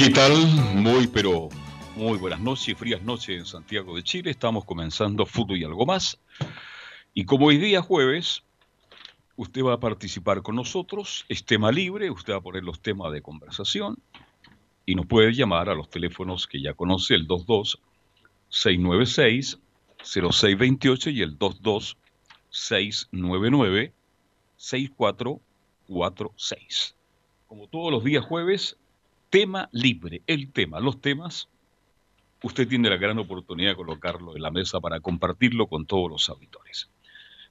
¿Qué tal? Muy, pero muy buenas noches, frías noches en Santiago de Chile. Estamos comenzando Fútbol y algo más. Y como hoy día jueves, usted va a participar con nosotros, es tema libre, usted va a poner los temas de conversación y nos puede llamar a los teléfonos que ya conoce, el 22 696 0628 y el 22 699 6446. Como todos los días jueves, tema libre, el tema, los temas usted tiene la gran oportunidad de colocarlo en la mesa para compartirlo con todos los auditores.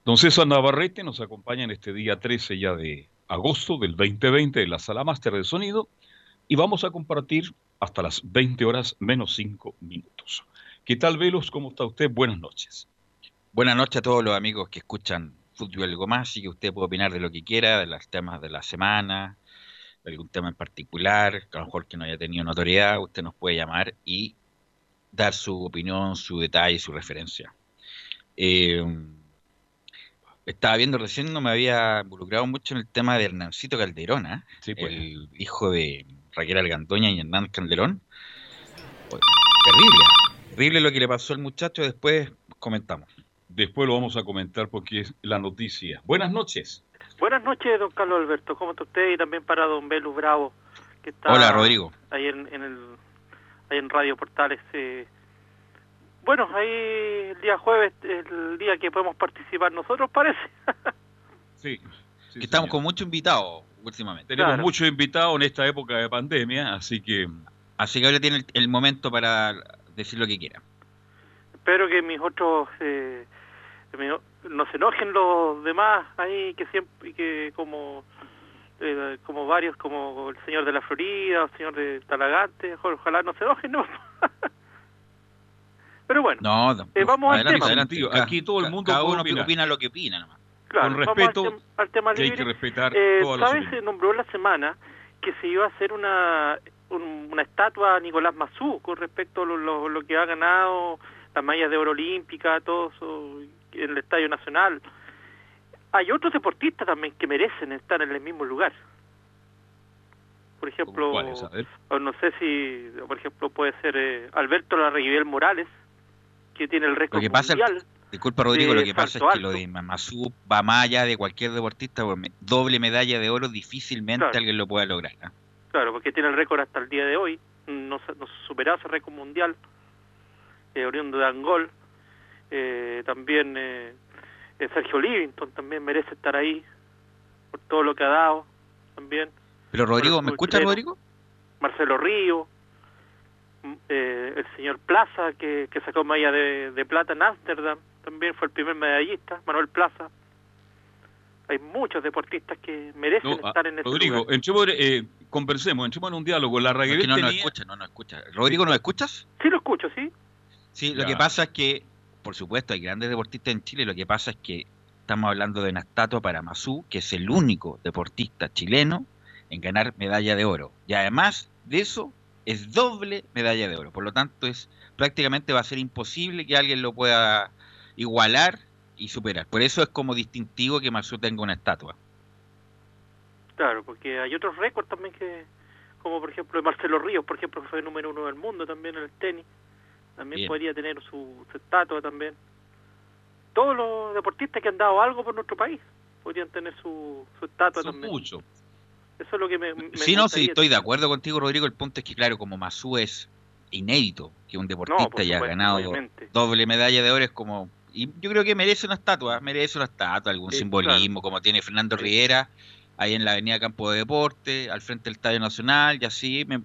Don César Navarrete nos acompaña en este día 13 ya de agosto del 2020 en la sala máster de sonido y vamos a compartir hasta las 20 horas menos 5 minutos. ¿Qué tal, Velos? ¿Cómo está usted? Buenas noches. Buenas noches a todos los amigos que escuchan Fútbol Algo Más y que usted puede opinar de lo que quiera, de los temas de la semana, de algún tema en particular, que a lo mejor que no haya tenido notoriedad, usted nos puede llamar y dar su opinión, su detalle, su referencia. Eh, estaba viendo recién, no me había involucrado mucho en el tema de Hernancito Calderón, ¿eh? pues. el hijo de Raquel Algandoña y Hernán Calderón. Terrible, terrible lo que le pasó al muchacho, después comentamos. Después lo vamos a comentar porque es la noticia. Buenas noches. Buenas noches, don Carlos Alberto. ¿Cómo está usted? Y también para don Belus Bravo, que está Hola, Rodrigo. ahí en el ahí en Radio Portales. Eh. Bueno, ahí el día jueves, el día que podemos participar nosotros, parece. sí. estamos con muchos invitados últimamente. Tenemos muchos invitados en esta época de pandemia, así que... Así que ahora tiene el, momento para decir lo que quiera. Espero que mis otros... Eh, no se enojen los demás ahí, que siempre, que como eh, como varios, como el señor de la Florida, el señor de Talagante, ojalá no se enojen, ¿no? Pero bueno, eh, vamos al tema. Aquí todo el mundo cada uno opina lo que opina. Con respeto, al, tema que hay que respetar eh, ¿Sabes? Se nombró la semana que se iba a hacer una, una estatua a Nicolás Mazú con respecto a lo, lo, que ha ganado las mallas de oro olímpica, todo eso en el Estadio Nacional hay otros deportistas también que merecen estar en el mismo lugar. Por ejemplo, no sé si, por ejemplo, puede ser eh, Alberto Larreguibel Morales, que tiene el récord mundial. Disculpa, Rodrigo, lo que pasa es que lo de Mamazú va más allá de cualquier deportista, doble medalla de oro difícilmente alguien lo pueda lograr. Claro, porque tiene el récord hasta el día de hoy, no, no superado ese récord mundial, eh, oriundo de Angol. Eh, también eh, Sergio Livington también merece estar ahí por todo lo que ha dado también. Pero Rodrigo, ¿me escucha Rodrigo? Marcelo Río, mm, eh, el señor Plaza que, que sacó medalla de, plata en Ámsterdam, también fue el primer medallista, Manuel Plaza. Hay muchos deportistas que merecen estar en este Rodrigo, lugar. eh, conversemos, entremos en un diálogo. La no, no, no escucha, no, no escucha. Rodrigo, ¿no escuchas? Sí, lo escucho, sí. Sí, lo que pasa es que por supuesto, hay grandes deportistas en Chile, lo que pasa es que estamos hablando de una estatua para Mazú, que es el único deportista chileno en ganar medalla de oro. Y además de eso, es doble medalla de oro. Por lo tanto, es prácticamente va a ser imposible que alguien lo pueda igualar y superar. Por eso es como distintivo que Mazú tenga una estatua. Claro, porque hay otros récords también que, como por ejemplo Marcelo Ríos, por ejemplo, fue número uno del mundo también en el tenis también podría tener su, estatua también. Todos los deportistas que han dado algo por nuestro país podrían tener su, estatua también. Mucho. Eso es lo que me, Sí, no, sí, estoy de acuerdo contigo, Rodrigo. El punto es que, claro, como Masú es inédito que un deportista haya ganado doble medalla de oro, es como. Y yo creo que merece una estatua, merece una estatua, algún simbolismo, como tiene Fernando Riera ahí en la Avenida Campo de Deporte, al frente del Estadio Nacional, y así me,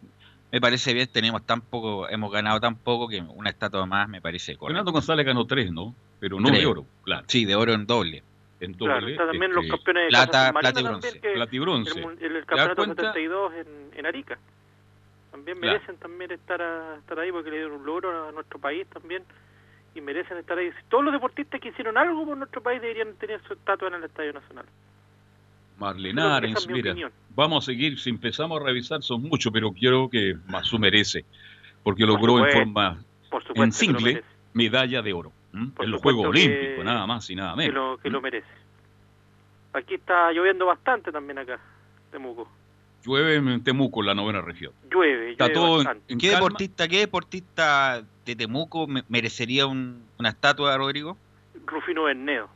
me parece bien, tenemos tan poco, hemos ganado tan poco que una estatua más me parece correcto. Fernando González ganó tres, ¿no? pero no de oro, claro. Sí, de oro en doble. En doble. Claro, está también los este, campeones de plata- plata y bronce. plata y bronce. el, el ¿Te das campeonato cuenta? 72 en, en Arica. También Claro. merecen también estar, a- estar ahí porque le dieron un logro a nuestro país también y merecen estar ahí. Todos los deportistas que hicieron algo por nuestro país deberían tener su estatua en el Estadio Nacional. Marlene Esa Arens, es mi mira, opinión. vamos a seguir, si empezamos a revisar son muchos, pero quiero que Mazú merece, porque Por logró en forma Por supuesto en single medalla de oro. En los Juegos Olímpicos, nada más y nada que menos. lo, que lo merece. Aquí está lloviendo bastante también acá, Temuco. Llueve en Temuco, en la novena región. Llueve, Está llueve todo en, bastante. en ¿Qué calma. deportista, ¿Qué deportista de Temuco me- merecería un- una estatua, Rodrigo? Rufino Bernedo.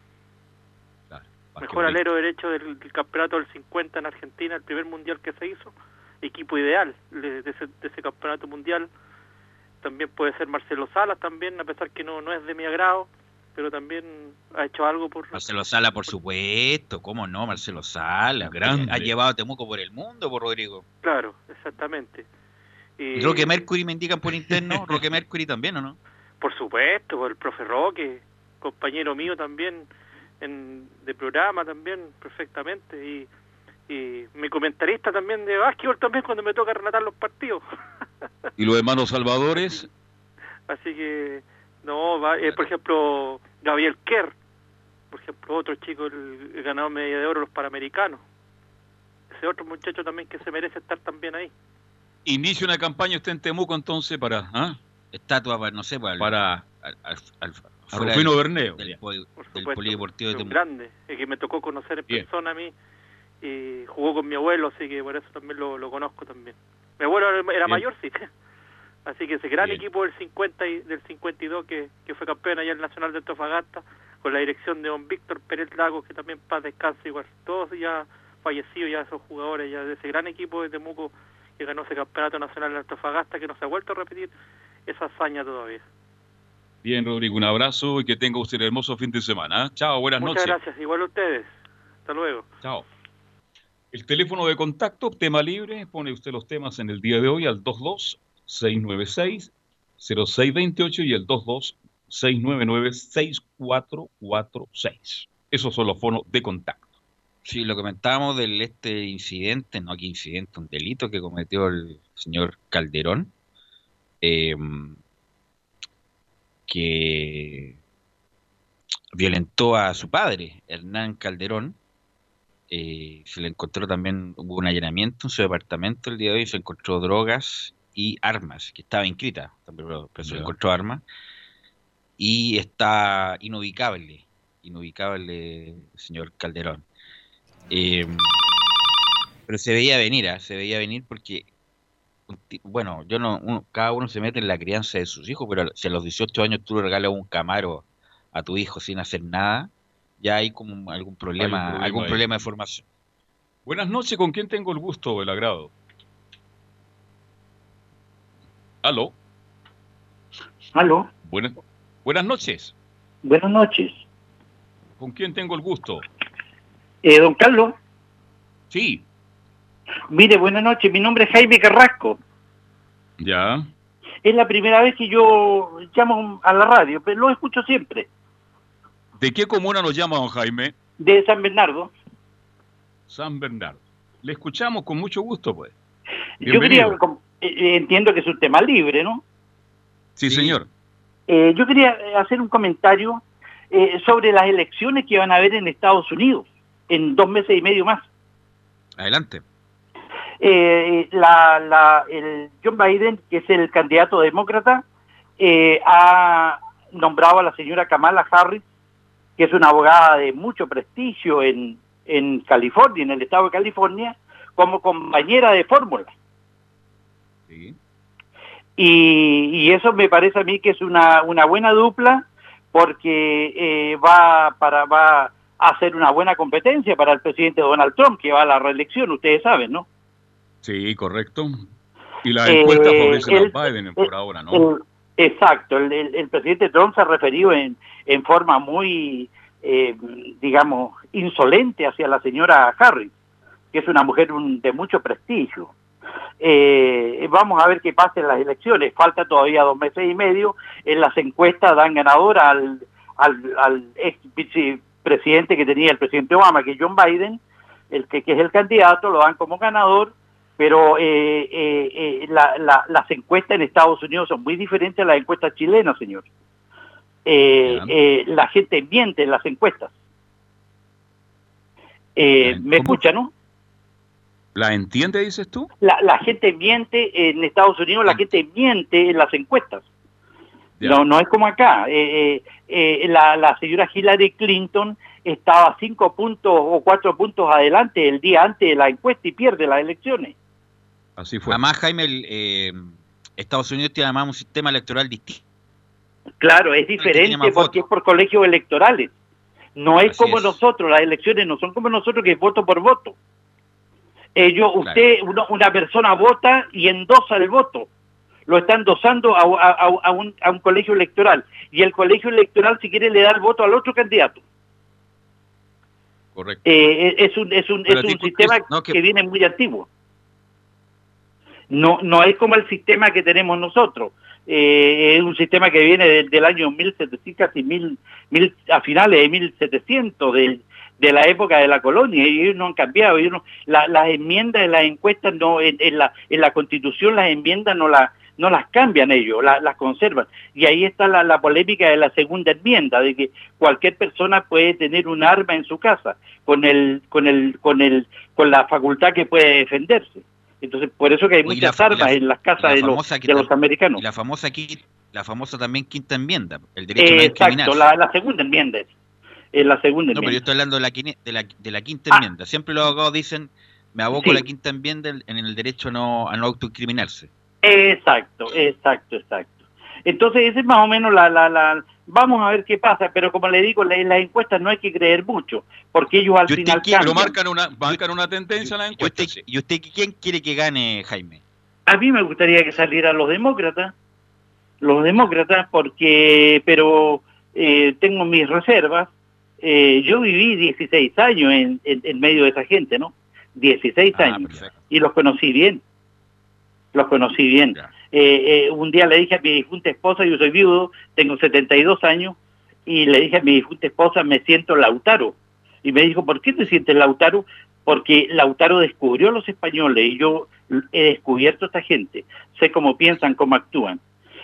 Mejor alero derecho del, del campeonato del 50 en Argentina, el primer mundial que se hizo, equipo ideal de, de ese, de ese campeonato mundial. También puede ser Marcelo Salas también, a pesar que no, no es de mi agrado, pero también ha hecho algo por... Marcelo Sala, por supuesto, ¿cómo no? Marcelo Sala, Grande. ha llevado a Temuco por el mundo, por Rodrigo. Claro, exactamente. Y, Y Roque Mercury me indican por interno, Roque Mercury también, ¿o no? Por supuesto, por el profe Roque, compañero mío también en, de programa también, perfectamente. Y, y mi comentarista también de básquetbol también cuando me toca relatar los partidos. Y los hermanos Salvadores, Así que, no, va, eh, por ejemplo, Gabriel Kerr, por ejemplo, otro chico, el, el ganador medalla de oro, los Panamericanos. Ese otro muchacho también que se merece estar también ahí. inicia una campaña usted en Temuco entonces para, ¿ah? Estatua, para, no sé, para, el- para al- al- al- a Rufino del, Berneo. del, poli- Por del supuesto, polideportivo de es Temuco. grande, el que me tocó conocer en Bien. persona a mí, y jugó con mi abuelo, así que por eso también lo, lo conozco también. Mi abuelo era, mayor, sí. Así que ese gran Bien. equipo del 50 y del 52 que, que fue campeón allá en el Nacional de Antofagasta, con la dirección de don Víctor Pérez Lagos, que también paz descanse igual. Todos ya fallecidos, ya esos jugadores, ya de ese gran equipo de Temuco que ganó ese campeonato nacional de Antofagasta, que no se ha vuelto a repetir esa hazaña todavía. Bien, Rodrigo, un abrazo y que tenga usted un hermoso fin de semana. ¿ah? Chao, buenas Muchas noches. gracias, igual a ustedes. Hasta luego. Chao. El teléfono de contacto, tema libre, pone usted los temas en el día de hoy al 22-696-0628 y el 22-699-6446. Esos son los fonos de contacto. Sí, lo comentábamos del este incidente, no que incidente, un delito que cometió el señor Calderón, eh, que violentó a su padre, Hernán Calderón. Eh, se le encontró también, hubo un allanamiento en su departamento el día de hoy, se encontró drogas y armas, que estaba inscrita, pero, pero se Ya. encontró armas, y está inubicable, inubicable el señor Calderón. Eh, pero se veía venir, ¿ah? se veía venir porque, bueno, yo no, uno- cada uno se mete en la crianza de sus hijos, pero si a los 18 años tú le regalas un camaro a tu hijo sin hacer nada, ya hay como algún problema, problema algún ahí. problema de formación. Buenas noches, ¿con quién tengo el gusto, el agrado? Aló, Aló, buenas, buenas noches, buenas noches. ¿con quién tengo el gusto? Eh, don Carlos, Sí, mire, buenas noches. Mi nombre es Jaime Carrasco. ya, Es la primera vez que yo llamo a la radio, pero lo escucho siempre. ¿de qué comuna nos llama don Jaime? De San Bernardo. San Bernardo. Le escuchamos con mucho gusto, pues. Yo quería, eh, eh, entiendo que es un tema libre, ¿no? Sí, señor. Eh, yo quería hacer un comentario eh, sobre las elecciones que van a haber en Estados Unidos en dos meses y medio más. Adelante. Eh, la, la- el John Biden, que es el candidato demócrata, eh, ha nombrado a la señora Kamala Harris, que es una abogada de mucho prestigio en, en California, en el estado de California, como compañera de fórmula. Sí. Y, y eso me parece a mí que es una, una buena dupla porque eh, va para va a hacer una buena competencia para el presidente Donald Trump, que va a la reelección, ustedes saben, ¿no? Sí, correcto. Y la Eh, encuesta favorece el- a Biden por ahora, ¿no? El- exacto, el, presidente Trump se ha referido en, en forma muy, eh, digamos, insolente hacia la señora Harris, que es una mujer un- de mucho prestigio. Eh, vamos a ver qué pasa en las elecciones. Falta todavía dos meses y medio. En las encuestas dan ganadora al, al, al ex vicepresidente que tenía el presidente Obama, que es John Biden, el que, que es el candidato, lo dan como ganador, pero eh, eh, eh la, la, las encuestas en Estados Unidos son muy diferentes a las encuestas chilenas, señor. Eh, eh, la gente miente en las encuestas. ¿Me escucha, no? ¿La entiende, dices tú? La, la gente miente en Estados Unidos, la gente miente en las encuestas. No, no es como acá. la, la señora Hillary Clinton estaba cinco puntos o cuatro puntos adelante el día antes de la encuesta y pierde las elecciones. Así fue. Además, Jaime, el, eh, Estados Unidos tiene además un sistema electoral distinto. Claro, es diferente porque es por colegios electorales. No es como nosotros, las elecciones no son como nosotros que es voto por voto. Ellos, usted, una persona vota y endosa el voto. Lo está endosando a, un, a un colegio electoral. Y el colegio electoral, si quiere, le da el voto al otro candidato. Correcto. Eh, es un, es un, es un sistema que... viene muy antiguo. No, no es como el sistema que tenemos nosotros. Eh, es un sistema que viene del, año 1700, casi mil, mil, a finales de 1700, de, de la época de la colonia, y ellos no han cambiado. Ellos las enmiendas de las encuestas, no en, la, en la constitución las enmiendas no, la, no las cambian ellos, las conservan. Y ahí está la, polémica de la segunda enmienda, de que cualquier persona puede tener un arma en su casa con el, con el, con el, con la facultad que puede defenderse. Entonces, por eso que hay muchas armas en las casas de los, de los americanos. Y la famosa la famosa también quinta enmienda, el derecho a Exacto, la, segunda enmienda es. la segunda no, pero yo estoy hablando de la, de la, de la quinta ah. enmienda. Siempre los abogados dicen, me aboco a la quinta enmienda en el derecho no, a no autoincriminarse. Exacto, exacto, exacto. Entonces, ese es más o menos la, la, la, vamos a ver qué pasa, pero como le digo, en las encuestas no hay que creer mucho, porque ellos al final Pero marcan una, marcan una tendencia en la encuesta. ¿Y usted, quién quiere que gane, Jaime? A mí me gustaría que salieran los demócratas, los demócratas, porque, pero eh, tengo mis reservas. Eh, yo viví 16 años en, en, medio de esa gente, ¿no? 16 ah, años. Y los conocí bien los conocí bien. Eh, eh, un día le dije a mi difunta esposa, yo soy viudo, tengo 72 años, y le dije a mi difunta esposa, me siento Lautaro. Y me dijo, ¿por qué te sientes Lautaro? Porque Lautaro descubrió a los españoles y yo he descubierto a esta gente. Sé cómo piensan, cómo actúan.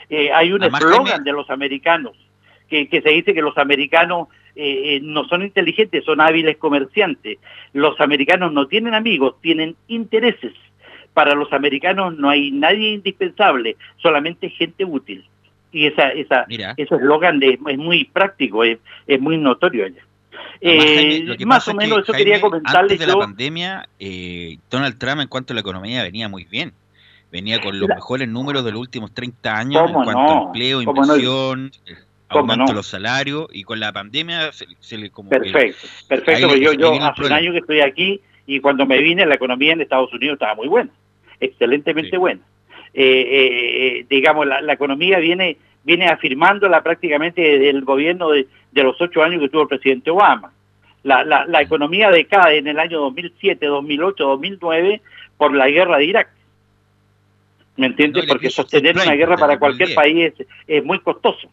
Eh, hay un eslogan de los americanos que, que, se dice que los americanos no son inteligentes, son hábiles comerciantes. Los americanos no tienen amigos, tienen intereses para los americanos no hay nadie indispensable, solamente gente útil. Y esa, esa, ese eslogan es muy práctico, es, muy notorio allá. Eh, más o menos eso quería comentarles. Antes de la pandemia, eh, Donald Trump en cuanto a la economía venía muy bien. Venía con los mejores números de los últimos 30 años en cuanto a empleo, inversión, eh, aumento de los salarios y con la pandemia se, le como Perfecto, perfecto. yo, yo hace un año que estoy aquí y cuando me vine la economía en Estados Unidos estaba muy buena excelentemente buena. Eh, eh, eh, digamos, la, economía viene viene afirmándola prácticamente desde el gobierno de, los ocho años que tuvo el presidente Obama. La, la, la economía decae en el año 2007, 2008, 2009 por la guerra de Irak. ¿Me entiendes? Porque sostener una guerra para cualquier país es, muy costoso.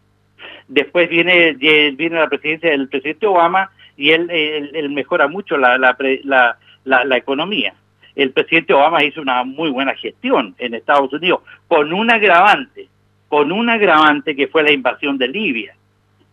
Después viene, viene la presidencia del presidente Obama y él, él, mejora mucho la, la, la, la economía el presidente Obama hizo una muy buena gestión en Estados Unidos, con un agravante, con un agravante que fue la invasión de Libia.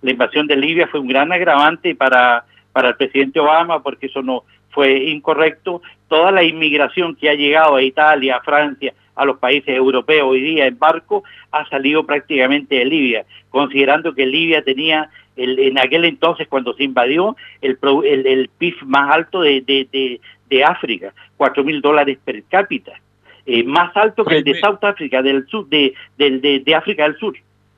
La invasión de Libia fue un gran agravante para, para el presidente Obama porque eso no fue incorrecto. Toda la inmigración que ha llegado a Italia, a Francia, a los países europeos hoy día en barco, ha salido prácticamente de Libia, considerando que Libia tenía el, en aquel entonces cuando se invadió el, el, el PIB más alto de, de, de África, cuatro mil dólares per cápita, eh, más alto que el de South Africa, del sur, de, de, de, África del Sur,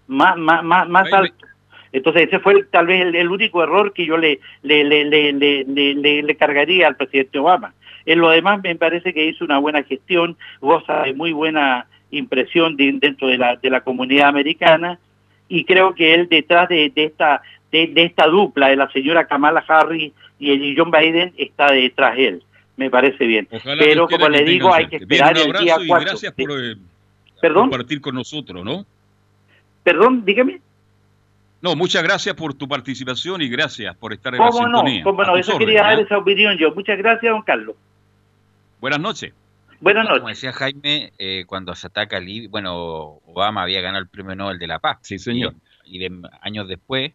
más, más, más, más alto. Entonces ese fue tal vez el, único error que yo le le, le, le, le, cargaría al presidente Obama. En lo demás me parece que hizo una buena gestión, goza de muy buena impresión dentro de la, de la comunidad americana y creo que él detrás de, de esta de, de, esta dupla de la señora Kamala Harris y el John Biden está detrás de él me parece bien. Pero como le digo, hay que esperar el día 4. gracias por, eh, compartir con nosotros, ¿no? Perdón, dígame. No, muchas gracias por tu participación y gracias por estar en ¿Cómo la no? sintonía. ¿Cómo no? Eso quería dar ¿eh? esa opinión yo. Muchas gracias, don Carlos. Buenas noches. Buenas Como noches. decía Jaime, eh, cuando se ataca a Libia, bueno, Obama había ganado el premio Nobel de la Paz. Sí, señor. Y, y de- años después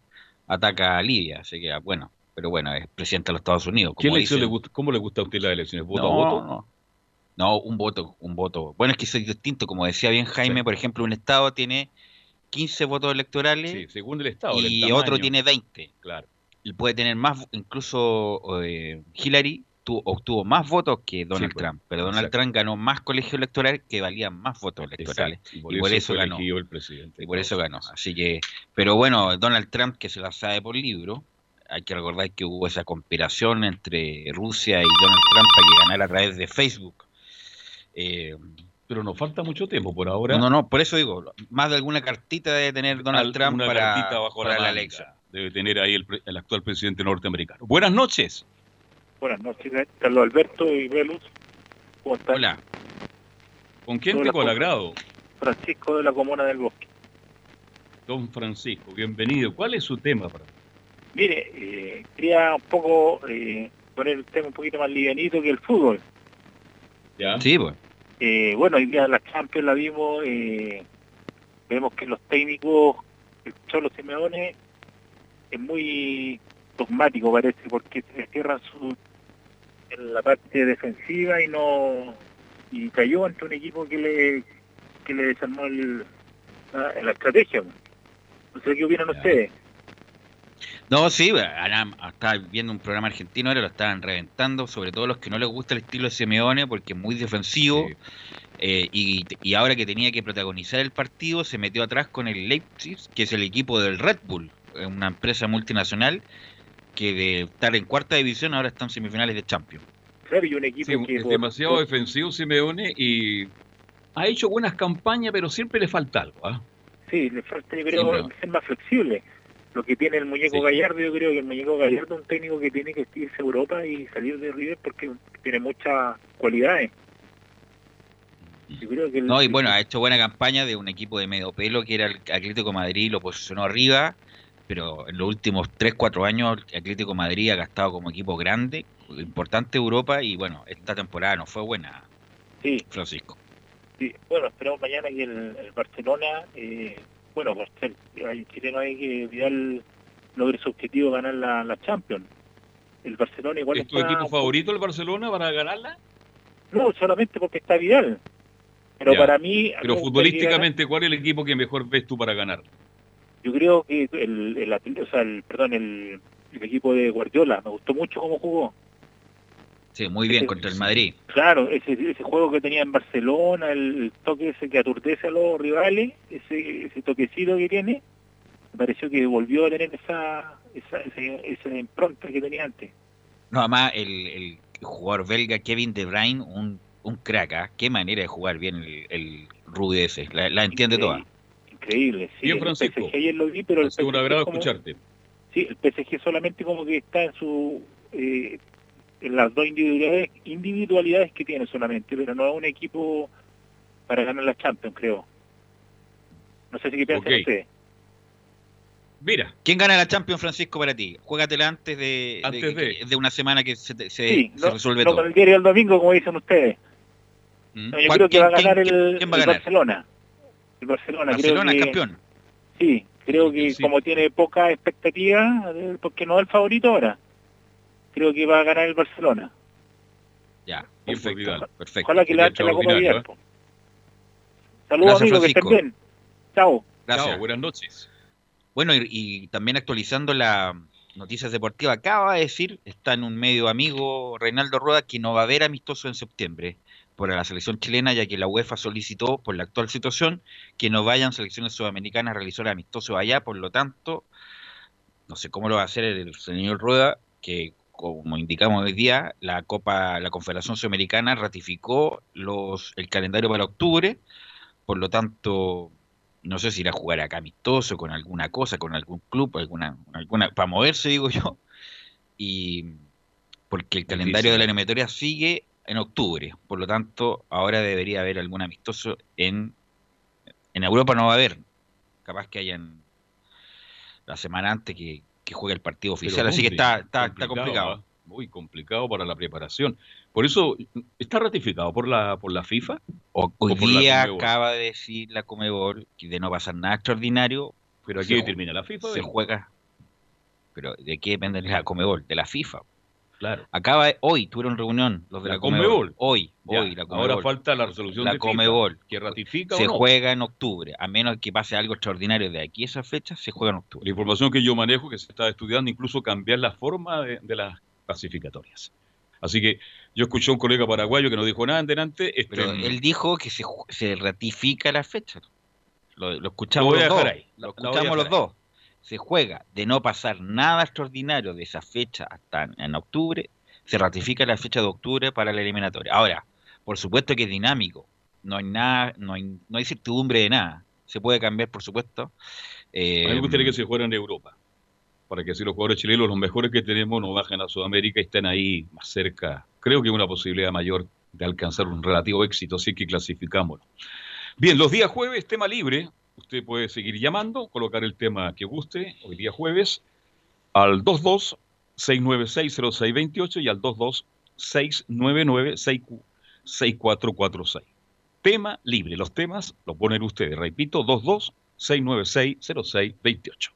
ataca a Libia, así que bueno, pero bueno, es presidente de los Estados Unidos. ¿Qué como elección le gusta, ¿Cómo le gusta a usted las elecciones? ¿Voto no, a voto? No, no, un voto, un voto. Bueno, es que soy distinto, como decía bien Jaime, Sí. por ejemplo, un estado tiene 15 votos electorales Sí, según el Estado. y otro tiene 20. Claro. Y puede tener más, incluso eh, Hillary tu- obtuvo más votos que Donald Trump, pero Donald exacto. Trump ganó más colegios electorales que valían más votos electorales. Exacto. Y por, y por eso, ganó. el presidente. Y por eso ganó. Así que, pero bueno, Donald Trump, que se la sabe por libro, hay que recordar que hubo esa conspiración entre Rusia y Donald Trump para que ganara a través de Facebook. Eh, Pero nos falta mucho tiempo por ahora. no, no, por eso digo, más de alguna cartita debe tener Donald Al- Trump para, cartita bajo para la, la elección. Debe tener ahí el, el actual presidente norteamericano. Buenas noches. Buenas noches, Carlos Alberto y Velus. ¿Cómo están? Hola, ¿Con quién tengo el agrado? Francisco de la Comuna del Bosque. Don Francisco, bienvenido. ¿Cuál es su tema? Para... Mire, eh, quería un poco eh, poner el tema un poquito más livianito que el fútbol. ¿Ya? sí, pues. Eh, bueno, hoy día la Champions la vimos, eh, vemos que los técnicos, el Cholo Simeone, es muy dogmático parece, porque se cierran su, en la parte defensiva y no y cayó ante un equipo que le que le desarmó el- la, la estrategia. No sé qué opinan ustedes. No, sí, estaba viendo un programa argentino, ahora lo estaban reventando, sobre todo los que no les gusta el estilo de Simeone, porque es muy defensivo, Sí. eh, y, y ahora que tenía que protagonizar el partido, se metió atrás con el Leipzig, que es el equipo del Red Bull, una empresa multinacional que de estar en cuarta división ahora están en semifinales de Champions. Claro, y un equipo Sí, que es por- demasiado por- defensivo Simeone y ha hecho buenas campañas, pero siempre le falta algo. ¿ah? Sí, le falta, yo creo, ser más flexible. Lo que tiene el muñeco Sí. Gallardo, yo creo que el muñeco Gallardo es un técnico que tiene que irse a Europa y salir de River porque tiene muchas cualidades. Yo creo que el- No, y bueno, ha hecho buena campaña de un equipo de medio pelo que era el Atlético de Madrid, lo posicionó arriba, pero en los últimos 3, 4 años el Atlético de Madrid ha gastado como equipo grande, importante Europa, y bueno, esta temporada no fue buena, sí, Francisco. sí. bueno, esperamos mañana que el, el Barcelona, eh, bueno, por ser el chileno hay que Vidal logre su objetivo ganar la, la Champions. El Barcelona igual ¿Es tu está- equipo favorito el Barcelona para ganarla? No, solamente porque está Vidal. Pero Ya. para mí... Pero futbolísticamente, ¿cuál es el equipo que mejor ves tú para ganar? Yo creo que el, el, o sea, el perdón, el, el equipo de Guardiola, me gustó mucho cómo jugó. Sí, muy bien contra el Madrid. Claro, ese, ese juego que tenía en Barcelona, el, toque ese que aturdece a los rivales, ese, ese toquecito que tiene, me pareció que volvió a tener esa, esa, ese- esa impronta que tenía antes. No, además el, el jugador belga Kevin De Bruyne, un, un crack, ¿ah? qué manera de jugar bien el, el Rubio ese, la, la entiende toda. Increíble, sí. Bien, el Francisco. PSG ayer lo vi, pero el sido un PSG agrado como- escucharte. Sí, el PSG solamente como que está en su eh, en las dos individualidades, individualidades que tiene solamente, pero no es un equipo para ganar la Champions, creo. No sé si qué piensan Ok. ustedes. Mira, ¿Quién gana la Champions, Francisco, para ti? Juégatela antes de, Antes de. de una semana que se, te- se- Sí, se no, resuelve no todo. con el diario del domingo, como dicen ustedes. ¿Mm? No, yo ¿Cuál- creo que quién- va a ganar quién- el, quién va a el ganar? Barcelona. El Barcelona, Barcelona, creo que, campeón. Sí, creo que Sí. como tiene poca expectativa, eh, porque no es el favorito ahora, creo que va a ganar el Barcelona. Ya, Bien por perfecto. Vidal. perfecto. Ojalá que le la Copa Vidal. Saludos Gracias, amigos, que estén bien. Chao. Gracias. chao, buenas noches. Bueno, y, y también actualizando las noticias deportivas, acaba de decir, está en un medio amigo Reinaldo Rueda, que no va a haber amistoso en septiembre por la selección chilena, ya que la UEFA solicitó, por la actual situación, que no vayan selecciones sudamericanas a realizar amistosos allá, por lo tanto, no sé cómo lo va a hacer el señor Rueda, que como indicamos hoy día, la Copa, la Confederación Sudamericana ratificó los, el calendario para octubre, por lo tanto, no sé si irá a jugar acá amistoso, con alguna cosa, con algún club, alguna, alguna para moverse, digo yo, y porque el calendario de la eliminatoria sigue en octubre, por lo tanto, ahora debería haber algún amistoso en, en Europa no va a haber, capaz que hayan la semana antes que, que juegue el partido oficial, así que está, está, complicado. ¿ah? Muy complicado para la preparación. Por eso, ¿está ratificado por la por la FIFA? hoy día acaba de decir la Comebol que de no pasar nada extraordinario. ¿Pero aquí determina la FIFA? Se juega. ¿Pero de qué depende la Comebol? De la FIFA. Claro. Acaba hoy, tuvieron reunión los de la, Comebol. Hoy, hoy, la Ahora falta la resolución la de Comebol. que ratifica Se o no. juega en octubre, a menos que pase algo extraordinario de aquí a esa fecha, se juega en octubre. La información que yo manejo que se está estudiando incluso cambiar la forma de, de las clasificatorias. Así que yo escuché a un colega paraguayo que no dijo nada en delante. Este, Pero él dijo que se, se ratifica la fecha. Lo, lo escuchamos Lo voy a los dos. ahí. Lo La- la escuchamos los dos. Se juega de no pasar nada extraordinario de esa fecha hasta en- octubre, se ratifica la fecha de octubre para la eliminatoria. Ahora, por supuesto que es dinámico. No hay nada, no hay, no hay certidumbre de nada. Se puede cambiar, por supuesto. Eh, A mí me gustaría que se juegan en Europa, para que así los jugadores chilenos, los mejores que tenemos, no bajen a Sudamérica y estén ahí más cerca. Creo que hay una posibilidad mayor de alcanzar un relativo éxito, así que clasificamos. Bien, los días jueves, tema libre. Usted puede seguir llamando, colocar el tema que guste, hoy día jueves, al 22-696-0628 y al 22-699-6446. Tema libre. Los temas los ponen ustedes. Repito, 22-696-0628.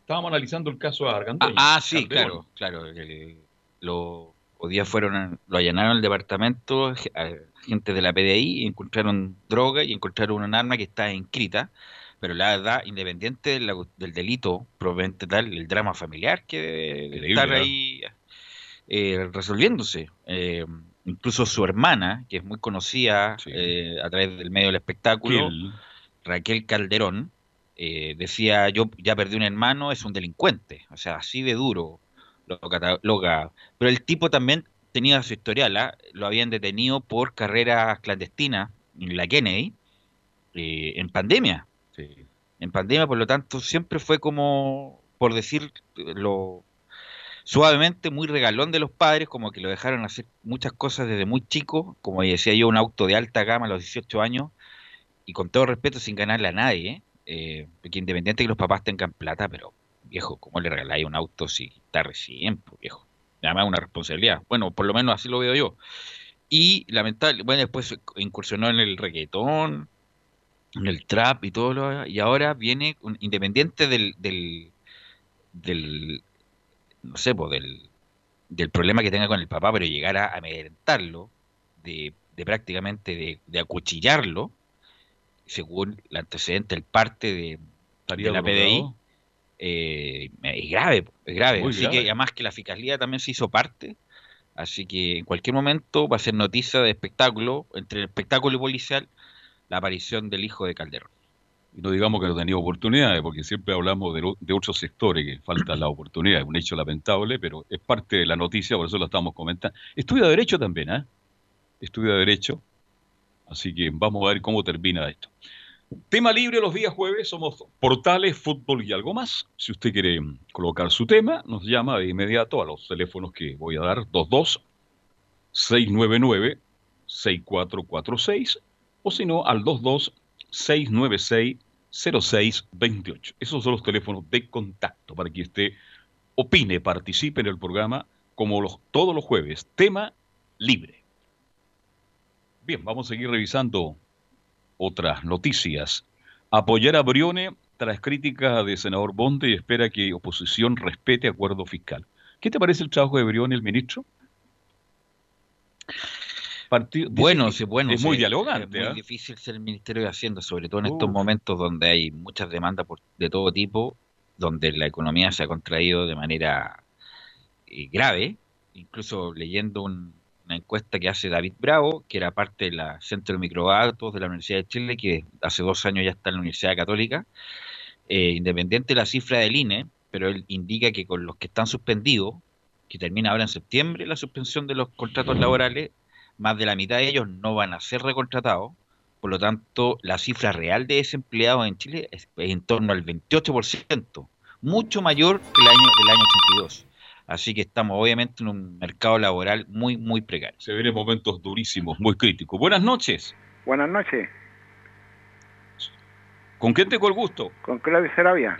Estábamos analizando el caso de Ah, Argandoña. ah, sí, Calderón. claro, claro. el- lo, hoy día fueron, lo allanaron el departamento, a- gente de la PDI, y encontraron droga y encontraron un arma que está inscrita, pero la verdad, independiente de la- del delito probablemente tal, el drama familiar que debe estar ahí eh, resolviéndose. Eh, incluso su hermana, que es muy conocida Sí. eh, a través del medio del espectáculo. Raquel Calderón eh, decía, yo ya perdí un hermano, es un delincuente, o sea, así de duro lo cataloga. Pero el tipo también tenía su historial, ¿ah? lo habían detenido por carreras clandestinas en la Kennedy, eh, en pandemia, Sí. en pandemia, por lo tanto, siempre fue como, por decirlo suavemente, muy regalón de los padres, como que lo dejaron hacer muchas cosas desde muy chico, como decía yo, un auto de alta gama a los 18 años, y con todo respeto, sin ganarle a nadie, ¿eh? Eh, porque independiente que los papás tengan plata, pero viejo, ¿cómo le regaláis un auto si está recién, viejo? Además, una responsabilidad. Bueno, por lo menos así lo veo yo. Y lamentable, bueno, después incursionó en el reggaetón, en el trap y todo lo y ahora viene un- independiente del, del, del no sé, pues, del, del problema que tenga con el papá, pero llegar a amedrentarlo, de, de prácticamente de, de acuchillarlo, según el antecedente, el parte de, de la. PDI, eh, es grave, es grave. Muy así grave. que además que la fiscalía también se hizo parte, así que en cualquier momento va a ser noticia de espectáculo, entre el espectáculo y policial, la aparición del hijo de Calderón. Y no digamos que no tenía oportunidades, porque siempre hablamos de, otros sectores que faltan la oportunidad. Es un hecho lamentable, pero es parte de la noticia, por eso lo estamos comentando. Estudia Derecho también, ¿eh? Estudia Derecho. Así que vamos a ver cómo termina esto. Tema libre los días jueves, somos portales, fútbol y algo más. Si usted quiere colocar su tema, nos llama de inmediato a los teléfonos que voy a dar, 22 699 6446 o si no al 22 696 0628. Esos son los teléfonos de contacto para que usted opine, participe en el programa como todos los jueves. Tema libre. Bien, vamos a seguir revisando otras noticias. Apoyar a Brione tras críticas de senador Bonde y espera que oposición respete acuerdo fiscal. ¿Qué te parece el trabajo de Brione, el ministro? Partido- Bueno, sí, bueno, es sí, muy dialogante. Es muy ¿ah? difícil ser el Ministerio de Hacienda, sobre todo en estos momentos donde hay muchas demandas por, de todo tipo, donde la economía se ha contraído de manera eh, grave. Incluso leyendo un- una encuesta que hace David Bravo, que era parte del Centro de Microdatos de la Universidad de Chile, que hace dos años ya está en la Universidad Católica, eh, independiente de la cifra del INE, pero él indica que con los que están suspendidos, que termina ahora en septiembre la suspensión de los contratos laborales, más de la mitad de ellos no van a ser recontratados. Por lo tanto, la cifra real de desempleados en Chile es en torno al 28%, mucho mayor que el año del año 82. Así que estamos obviamente en un mercado laboral muy, muy precario. Se vienen momentos durísimos, muy críticos. Buenas noches. Buenas noches, ¿Con quién tengo el gusto? con Claudio Sarabia.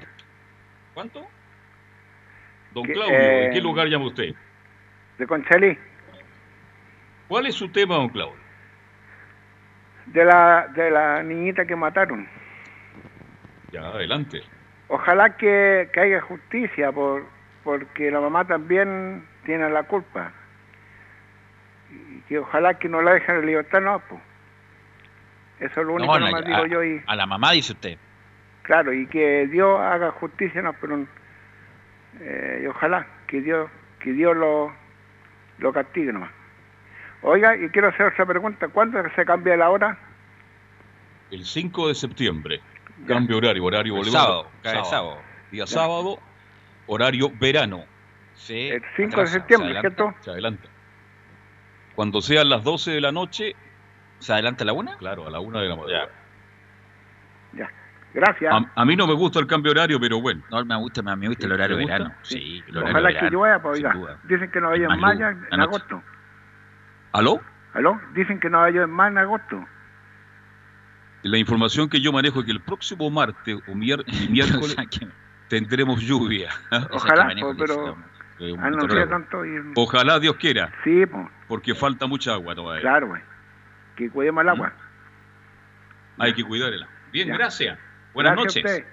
¿Cuánto? Don Claudio, ¿de qué lugar llama usted? De Conchalí. ¿Cuál es su tema, don Claudio? De la, de la niñita que mataron. Ya, adelante. Ojalá que, haya justicia, por, porque la mamá también tiene la culpa. Y que ojalá que no la dejen en libertad, no, pues. Eso es lo único que no, digo yo. Y, a la mamá, dice usted. Claro, y que Dios haga justicia, no, pero eh, y ojalá que Dios, que Dios lo, lo castigue nomás. Oiga, y quiero hacer otra pregunta, ¿cuándo se cambia la hora? El 5 de septiembre, cambio horario, horario. Sábado, sábado. sábado. Día sábado, horario verano. Sí, el 5 de septiembre, ¿cierto? Se adelanta. Cuando sean las 12 de la noche. ¿Se adelanta a la una? Claro, a la una de la madrugada. Ya. Gracias. A, mí no me gusta el cambio horario, pero bueno. No, me gusta, me gusta el horario verano. Sí, el horario Ojalá que llueva, pues oiga. Dicen que no vaya en mayo, en agosto. ¿Aló? ¿Aló? Dicen que no vaya en más en agosto. La información que yo manejo es que el próximo martes o miércoles tendremos lluvia. Ojalá, pero... Ojalá Dios quiera. Sí, pues. Porque falta mucha agua todavía. Claro, güey. Que cuidemos el agua. Hay que cuidarla. Bien, gracias. Buenas noches.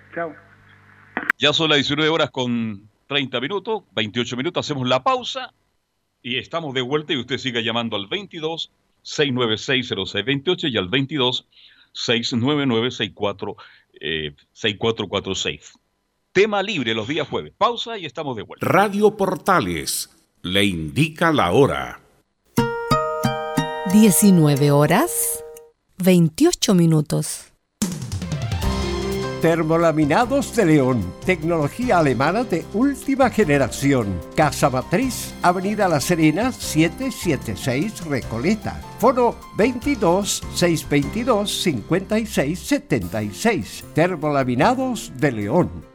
Ya son las 19 horas con 30 minutos, 28 minutos, hacemos la pausa y estamos de vuelta y usted siga llamando al 22 696 0628 y al 22 699 64 6446. Tema libre los días jueves. Pausa y estamos de vuelta. Radio Portales le indica la hora. 19 horas 28 minutos. Termolaminados de León, tecnología alemana de última generación. Casa Matriz, Avenida La Serena, 776 Recoleta. Foro 22 622 5676. Termolaminados de León.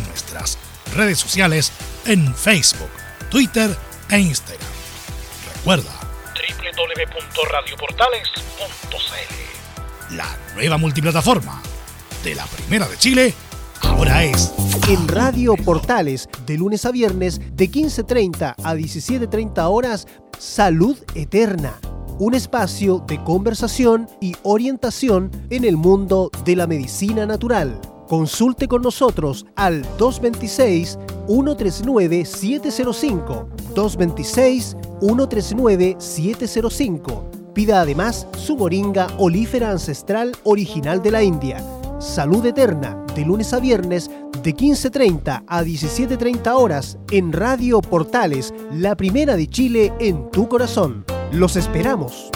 nuestras redes sociales en Facebook, Twitter e Instagram. Recuerda www.radioportales.cl La nueva multiplataforma de la Primera de Chile ahora es en Radio Portales de lunes a viernes de 15:30 a 17:30 horas Salud Eterna un espacio de conversación y orientación en el mundo de la medicina natural. Consulte con nosotros al 226-139-705. 226-139-705. Pida además su moringa olífera ancestral original de la India. Salud Eterna, de lunes a viernes, de 15.30 a 17.30 horas, en Radio Portales, la primera de Chile en tu corazón. Los esperamos.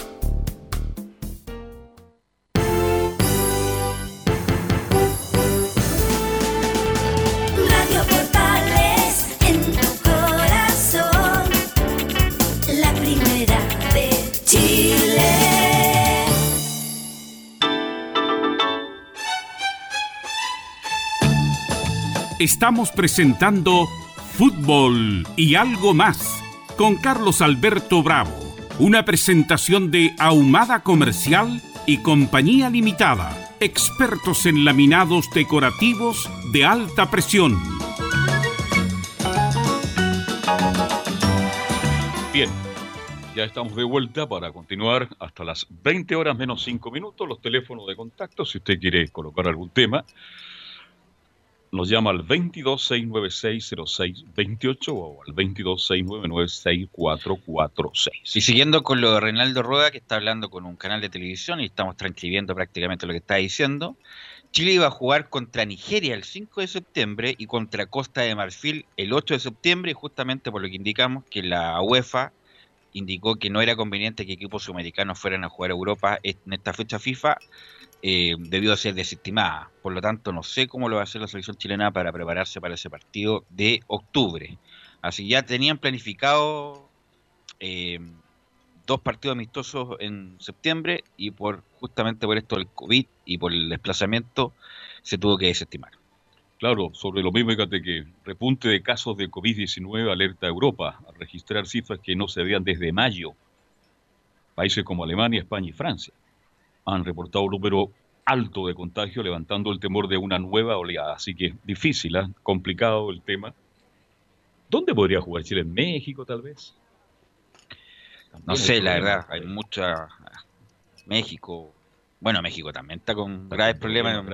Estamos presentando Fútbol y algo más con Carlos Alberto Bravo, una presentación de Ahumada Comercial y Compañía Limitada, expertos en laminados decorativos de alta presión. Bien, ya estamos de vuelta para continuar hasta las 20 horas menos 5 minutos. Los teléfonos de contacto, si usted quiere colocar algún tema, nos llama al 226960628 o al 226996446. Y siguiendo con lo de Reinaldo Rueda, que está hablando con un canal de televisión y estamos transcribiendo prácticamente lo que está diciendo, Chile iba a jugar contra Nigeria el 5 de septiembre y contra Costa de Marfil el 8 de septiembre, y justamente por lo que indicamos que la UEFA indicó que no era conveniente que equipos sudamericanos fueran a jugar a Europa en esta fecha FIFA eh, debió ser desestimada. Por lo tanto, no sé cómo lo va a hacer la selección chilena para prepararse para ese partido de octubre. Así que ya tenían planificado eh, dos partidos amistosos en septiembre y por justamente por esto del COVID y por el desplazamiento se tuvo que desestimar. Claro, sobre lo mismo, fíjate que repunte de casos de COVID-19 alerta a Europa a registrar cifras que no se veían desde mayo. Países como Alemania, España y Francia han reportado un número alto de contagio, levantando el temor de una nueva oleada. Así que difícil, ¿eh? complicado el tema. ¿Dónde podría jugar Chile? ¿En México, tal vez? no sé, la verdad, hay mucha. México. Bueno, México también está con graves problemas,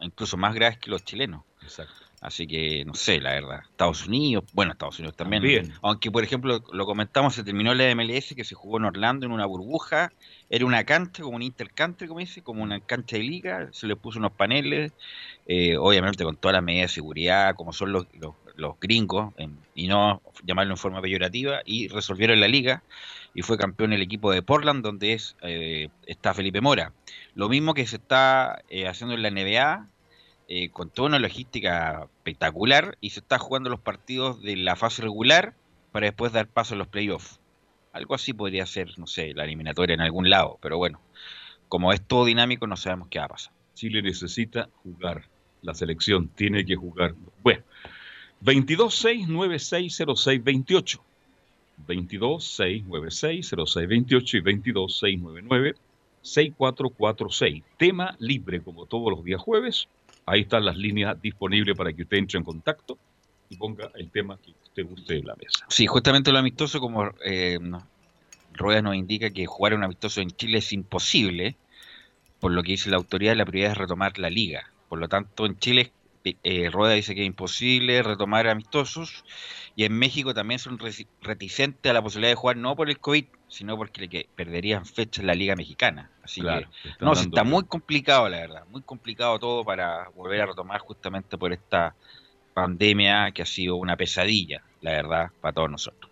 incluso más graves que los chilenos. Exacto. Así que no sé, la verdad. Estados Unidos, bueno, Estados Unidos también. Aunque, por ejemplo, lo comentamos, se terminó la MLS que se jugó en Orlando en una burbuja. Era una cancha, como un intercante, como dice, como una cancha de liga. Se le puso unos paneles, eh, obviamente con todas las medidas de seguridad, como son los, los, gringos, y no llamarlo en forma peyorativa. Y resolvieron la liga y fue campeón el equipo de Portland, donde es eh, está Felipe Mora. Lo mismo que se está eh, haciendo en la NBA eh, con toda una logística espectacular y se está jugando los partidos de la fase regular para después dar paso a los playoffs. Algo así podría ser, no sé, la eliminatoria en algún lado, pero bueno, como es todo dinámico no sabemos qué va a pasar. Chile necesita jugar, la selección tiene que jugar. Bueno, 226960628. 226960628 y 226996446. Tema libre como todos los días jueves Ahí están las líneas disponibles para que usted entre en contacto y ponga el tema que usted guste en la mesa. Sí, justamente lo amistoso, como eh, Rueda nos indica que jugar un amistoso en Chile es imposible, por lo que dice la autoridad, la prioridad es retomar la liga. Por lo tanto, en Chile, eh, Rueda dice que es imposible retomar amistosos y en México también son reticentes a la posibilidad de jugar no por el COVID, sino porque le perderían fecha en la Liga Mexicana. Así que, no, está muy complicado, la verdad, muy complicado todo para volver a retomar justamente por esta pandemia que ha sido una pesadilla, la verdad, para todos nosotros.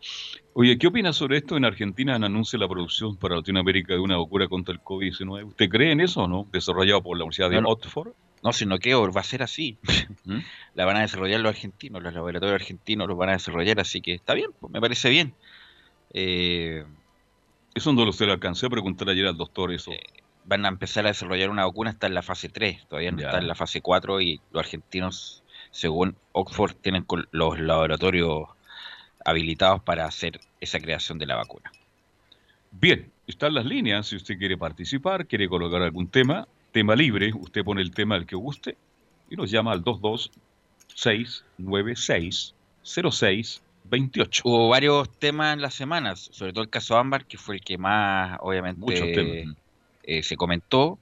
Oye, ¿qué opina sobre esto? En Argentina anuncia la producción para Latinoamérica de una vacuna contra el COVID-19. ¿Usted cree en eso o no? Desarrollado por la Universidad de Oxford. No, sino que va a ser así. ¿Mm? La van a desarrollar los argentinos, los laboratorios argentinos los van a desarrollar, así que está bien, pues, me parece bien. Eh, eso no lo se lo alcancé a preguntar ayer al doctor eso. Eh, van a empezar a desarrollar una vacuna, está en la fase 3, todavía no está en la fase 4 y los argentinos, según Oxford, tienen los laboratorios habilitados para hacer esa creación de la vacuna. Bien, están las líneas, si usted quiere participar, quiere colocar algún tema, tema libre, usted pone el tema al que guste y nos llama al 226960628. Hubo varios temas en las semanas, sobre todo el caso Ámbar, que fue el que más, obviamente, eh, se comentó.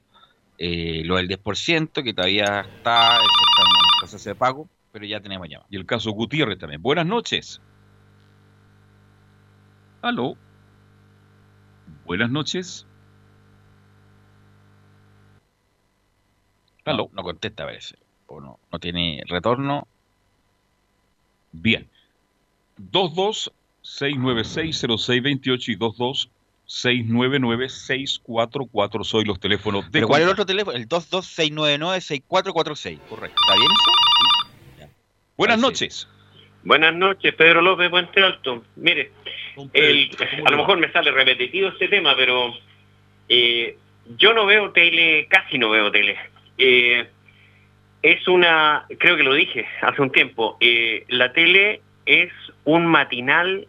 Eh, lo del 10%, que todavía está, en proceso de pago, pero ya tenemos llamada. Y el caso Gutiérrez también. Buenas noches. Aló. Buenas noches. No, no contesta a veces. O no, no tiene retorno. Bien. 226960628 y 226996446 soy los teléfonos de ¿Pero cuál es el otro teléfono? El 226996446. Correcto. ¿Está bien eso? Buenas noches. Buenas noches, Pedro López Puente Alto. Mire, a lo mejor me sale repetitivo este tema, pero eh, yo no veo tele, casi no veo tele. Eh, es una, creo que lo dije hace un tiempo, eh, la tele es un matinal,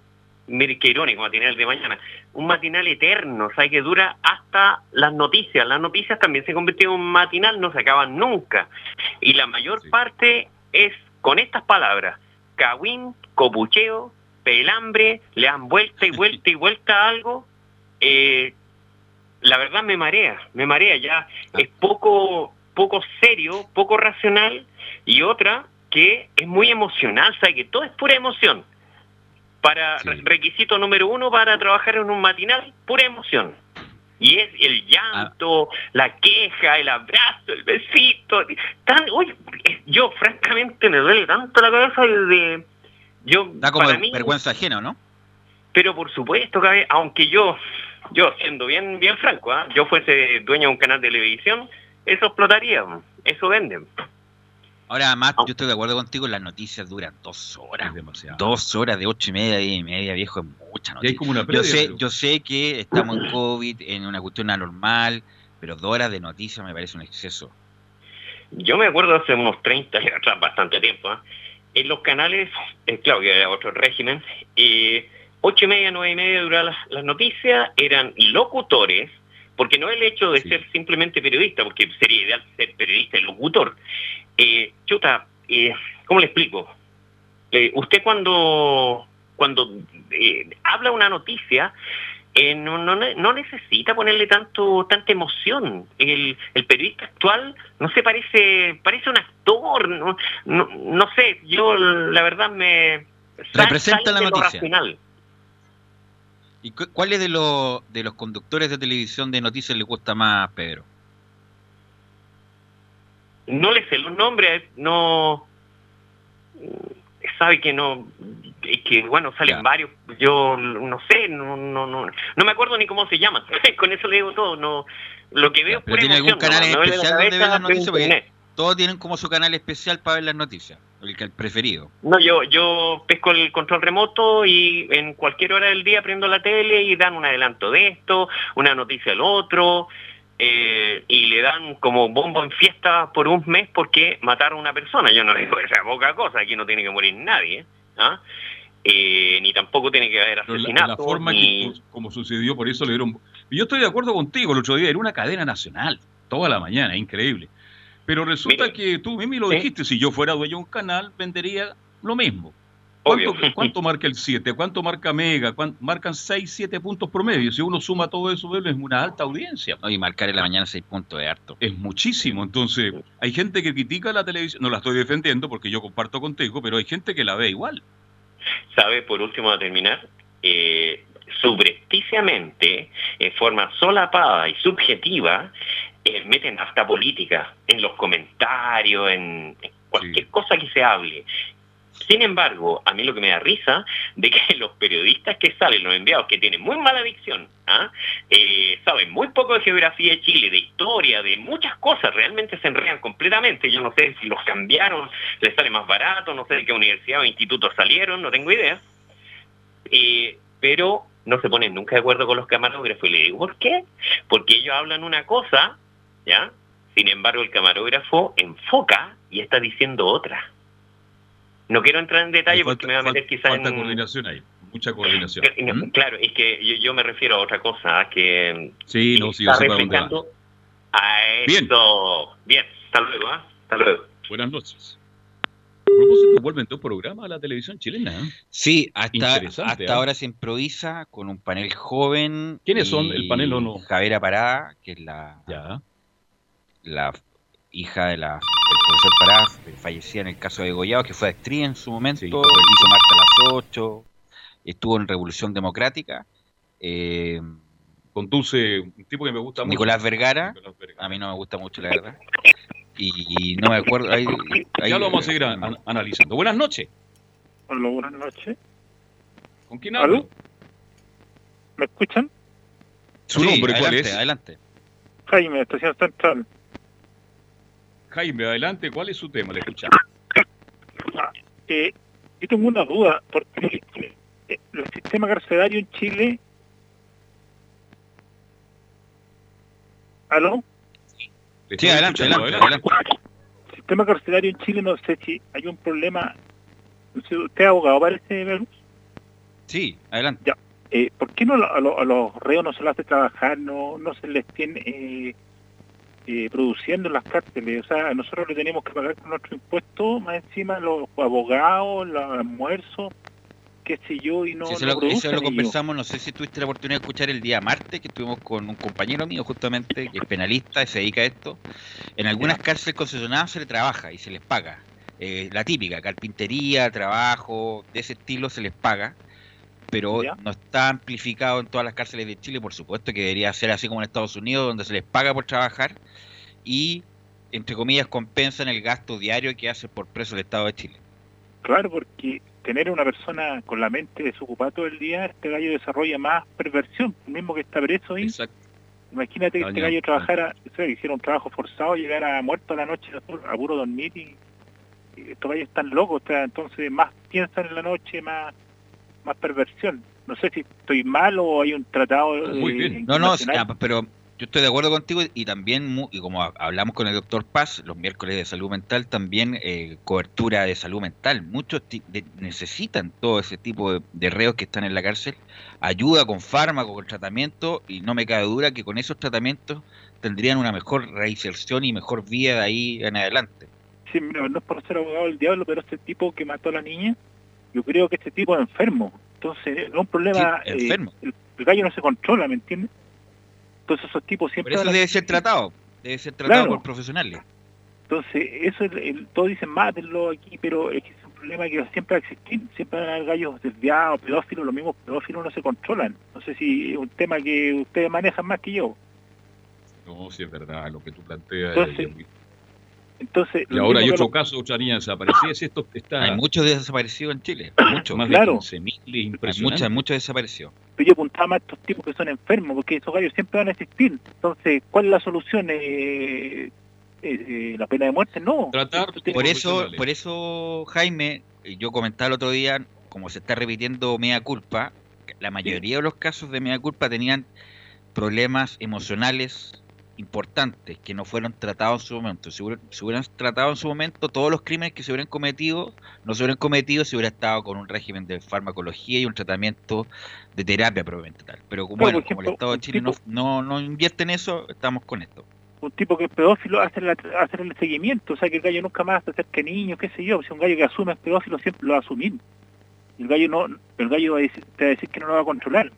mire qué irónico, matinal de mañana, un matinal eterno, o sea, que dura hasta las noticias. Las noticias también se convirtió en un matinal, no se acaban nunca. Y la mayor parte es con estas palabras, cagüín, copucheo, pelambre, le dan vuelta y vuelta y vuelta a algo, eh, la verdad me marea, me marea ya, es poco, poco serio, poco racional, y otra que es muy emocional, sabe que todo es pura emoción. Para requisito número uno para trabajar en un matinal, pura emoción. Y es el llanto, la queja, el abrazo, el besito. Tan, uy, yo francamente me duele tanto la cabeza de... Yo, Da como para mí, vergüenza ajena, ¿no? pero por supuesto, que aunque yo, yo siendo bien, bien franco, ¿ah? yo fuese dueño de un canal de televisión, eso explotaría, eso venden. Ahora, además, yo estoy de acuerdo contigo, las noticias duran dos horas. Dos horas de ocho y media, diez y media, viejo, es mucha Y hay noticia. como una Yo sé, pero- yo sé que estamos en COVID, en una cuestión anormal, pero dos horas de noticias me parece un exceso. Yo me acuerdo hace unos 30 años atrás, bastante tiempo, ¿ah? en los canales, eh, claro que era otro régimen, eh, ocho y media, nueve y media duraban las, las noticias, eran locutores, porque no el hecho de ser simplemente periodista, porque sería ideal ser periodista y locutor. Eh, chuta, eh, ¿cómo le explico? Eh, usted cuando, cuando eh, habla una noticia, eh, no, no, ne- no necesita ponerle tanto tanta emoción. El, el periodista actual no sé, parece parece un actor, no, no, no sé, yo la verdad me... sal- Representa sale la noticia. racional. ¿Y cu- cuáles de los, de los conductores de televisión de noticias le gusta más, Pedro? No le sé los nombres, no... Sabe que no... Es que, bueno, salen varios, yo no sé, no, no, no, no me acuerdo ni cómo se llaman. Con eso le digo todo, no... Lo que veo es ¿Pero pura tiene algún emoción, canal la especial donde las veo noticias? Todos tienen como su canal especial para ver las noticias, el, preferido. No, yo, yo pesco el control remoto y en cualquier hora del día prendo la tele y dan un adelanto de esto, una noticia del otro, eh, y le dan como bombo en fiesta por un mes porque mataron a una persona. Yo no digo que sea poca cosa, aquí no tiene que morir nadie, ¿ah? Eh, ni tampoco tiene que haber Pero la, asesinato. la forma ni- que, como sucedió, por eso le dieron... Y Yo estoy de acuerdo contigo, el otro día era una cadena nacional, toda la mañana, increíble. Pero resulta que tú, Mimi, lo dijiste, si yo fuera dueño de un canal, vendería lo mismo. ¿Cuánto, cuánto marca el 7? ¿Cuánto marca Mega? ¿Cuán- marcan 6, 7 puntos promedio. Si uno suma todo eso, es una alta audiencia. y marcar en la mañana 6 puntos de harto. Es muchísimo. Entonces, hay gente que critica la televisión, no la estoy defendiendo porque yo comparto contigo, pero hay gente que la ve igual. ¿Sabe? Por último, a terminar, eh, subrepticiamente, en forma solapada y subjetiva, eh, meten hasta política en los comentarios, en, en cualquier cosa que se hable. Sin embargo, a mí lo que me da risa de que los periodistas que salen, los enviados, que tienen muy mala dicción, ¿ah? Eh, saben muy poco de geografía de Chile, de historia, de muchas cosas, realmente se enredan completamente. Yo no sé si los cambiaron, les sale más barato, no sé de qué universidad o instituto salieron, no tengo idea. Eh, pero no se ponen nunca de acuerdo con los camarógrafos. Y le digo, ¿por qué? Porque ellos hablan una cosa, ¿ya? Sin embargo, el camarógrafo enfoca y está diciendo otra. No quiero entrar en detalle porque me va a meter quizás Falta en... coordinación ahí, mucha coordinación. No, ¿Mm? Claro, es que yo, yo me refiero a otra cosa, que Sí, no, sí, yo está sé para dónde va. reflejando a Bien. esto. Bien, hasta luego, ¿ah? Hasta luego. Buenas noches. A propósito, vuelven dos programas a la televisión chilena. ¿eh? Sí, hasta, hasta ¿eh? ahora se improvisa con un panel joven. ¿Quiénes son? ¿El panel o no? Javiera Pará, que es la, la hija de la, del profesor Pará, fallecida en el caso de Goyao, que fue actriz en su momento, hizo Marta a las 8, estuvo en Revolución Democrática. eh, Conduce un tipo que me gusta mucho. Nicolás Vergara, a mí no me gusta mucho, la verdad. Y no me acuerdo. ahí- ahí- Ya lo vamos a seguir an- an- analizando. Buenas noches. Hola, buenas noches. ¿Con quién hablo? ¿Aló? ¿Me escuchan? ¿Su Sí, nombre cuál adelante, es? Adelante. Jaime, Estación Central. Jaime, adelante. ¿Cuál es su tema? Le escuchamos. Eh, yo tengo una duda, porque eh, el sistema carcelario en Chile... ¿Aló? Sí, adelante, adelante, adelante. El tema carcelario en Chile, no sé si hay un problema. no sé, ¿Usted es abogado, parece, Velus? Sí, adelante. Ya. Eh, ¿Por qué no lo- a, lo- a los reos no se los hace trabajar, no, no se les tiene eh, eh, produciendo en las cárceles? O sea, nosotros le tenemos que pagar con nuestro impuesto, más encima los abogados, los almuerzos, qué sé yo, y no, Sí, eso, lo, producen eso lo ellos. conversamos, no sé si tuviste la oportunidad de escuchar el día martes, que estuvimos con un compañero mío justamente, que es penalista y se dedica a esto. En algunas cárceles concesionadas se le trabaja y se les paga. Eh, la típica, carpintería, trabajo, de ese estilo se les paga, pero Ya. no está amplificado en todas las cárceles de Chile, por supuesto que debería ser así como en Estados Unidos, donde se les paga por trabajar y, entre comillas, compensan el gasto diario que hace por preso el Estado de Chile. Claro, porque tener a una persona con la mente desocupada todo el día, este gallo desarrolla más perversión, mismo que está preso ahí. Imagínate que este gallo trabajara, o sea, hiciera un trabajo forzado, llegara muerto a la noche a puro dormir y, y estos gallos están locos, o sea, entonces más piensan en la noche, más, más perversión. No sé si estoy mal o hay un tratado eh, No, no, ah, pero yo estoy de acuerdo contigo y también, mu- y como ha- hablamos con el doctor Paz los miércoles de salud mental, también eh, cobertura de salud mental. Muchos de- necesitan todo ese tipo de, de reos que están en la cárcel, ayuda con fármaco, con tratamiento, y no me cabe duda que con esos tratamientos tendrían una mejor reinserción y mejor vida de ahí en adelante. Sí, mira, no es por ser abogado del diablo, pero este tipo que mató a la niña, yo creo que este tipo es enfermo. Entonces, es un problema. Sí, eh, enfermo. el, el gallo no se controla, ¿me entiendes? Entonces, esos tipos siempre. eso debe ser tratado, debe ser tratado Claro. por profesionales. Entonces, eso es el- todos dicen mátenlo aquí, pero es que es un problema que siempre va a existir. Siempre van a haber gallos desviados, pedófilos, los mismos pedófilos no se controlan. No sé si es un tema que ustedes manejan más que yo. No, si es verdad, lo que tú planteas. Entonces, es muy- Entonces, y lo ahora hay ocho casos, otra niña desaparecida. Si esto está Hay muchos desaparecidos en Chile, muchos. más Claro. de 15.000, es Hay impresionante. muchos, muchos desaparecidos. Pero yo apuntaba a estos tipos que son enfermos, porque esos gallos siempre van a existir. Entonces, ¿cuál es la solución? Eh, eh, eh, ¿La pena de muerte? No. Tratar Por eso, por eso, Jaime, yo comentaba el otro día, como se está repitiendo mea culpa, la mayoría de los casos de mea culpa tenían problemas emocionales importantes que no fueron tratados en su momento. Si hubieran, si hubieran tratado en su momento, todos los crímenes que se hubieran cometido, no se hubieran cometido si hubiera estado con un régimen de farmacología y un tratamiento de terapia probablemente tal. Pero como, bueno, como el Estado de Chile no, tipo- no, no invierte en eso, estamos con esto. un tipo que es pedófilo hace, la, hace el seguimiento, o sea que el gallo nunca más se acerca a niños, qué sé yo, si un gallo que asume es pedófilo siempre lo va a asumir. El gallo no, el gallo va a decir, te va a decir que no lo va a controlar.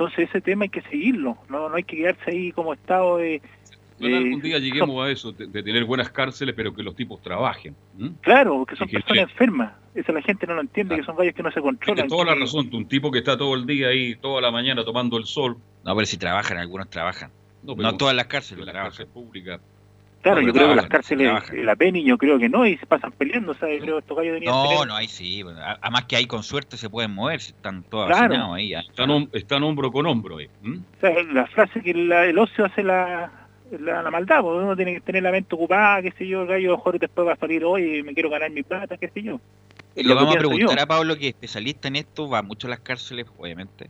Entonces ese tema hay que seguirlo, no, no hay que quedarse ahí como estado de... Ojalá de- algún día lleguemos a eso, de, de tener buenas cárceles, pero que los tipos trabajen. Claro, que son personas enfermas, eso la gente no lo entiende, que son gallos que no se controlan. Tienes toda la que- razón, un tipo que está todo el día ahí, toda la mañana tomando el sol. No, pero si trabajan, algunos trabajan. No, No, todas las cárceles en la trabajan. cárcel pública. Claro, No, yo creo que las cárceles, trabajan. eh, la Peni yo creo que no, y se pasan peleando, ¿sabes? Creo que estos gallos tenían No, peleando. no, ahí sí. Además que ahí con suerte se pueden mover, si están todos Claro. ahí. Están, hom- están hombro con hombro ahí. O sea, la frase que la- el ocio hace la, la, la maldad, porque uno tiene que tener la mente ocupada, qué sé yo, el gallo mejor después va a salir hoy, me quiero ganar mi plata, qué sé yo. Le lo vamos a preguntar yo. a Pablo, que es especialista en esto, va mucho a las cárceles, obviamente.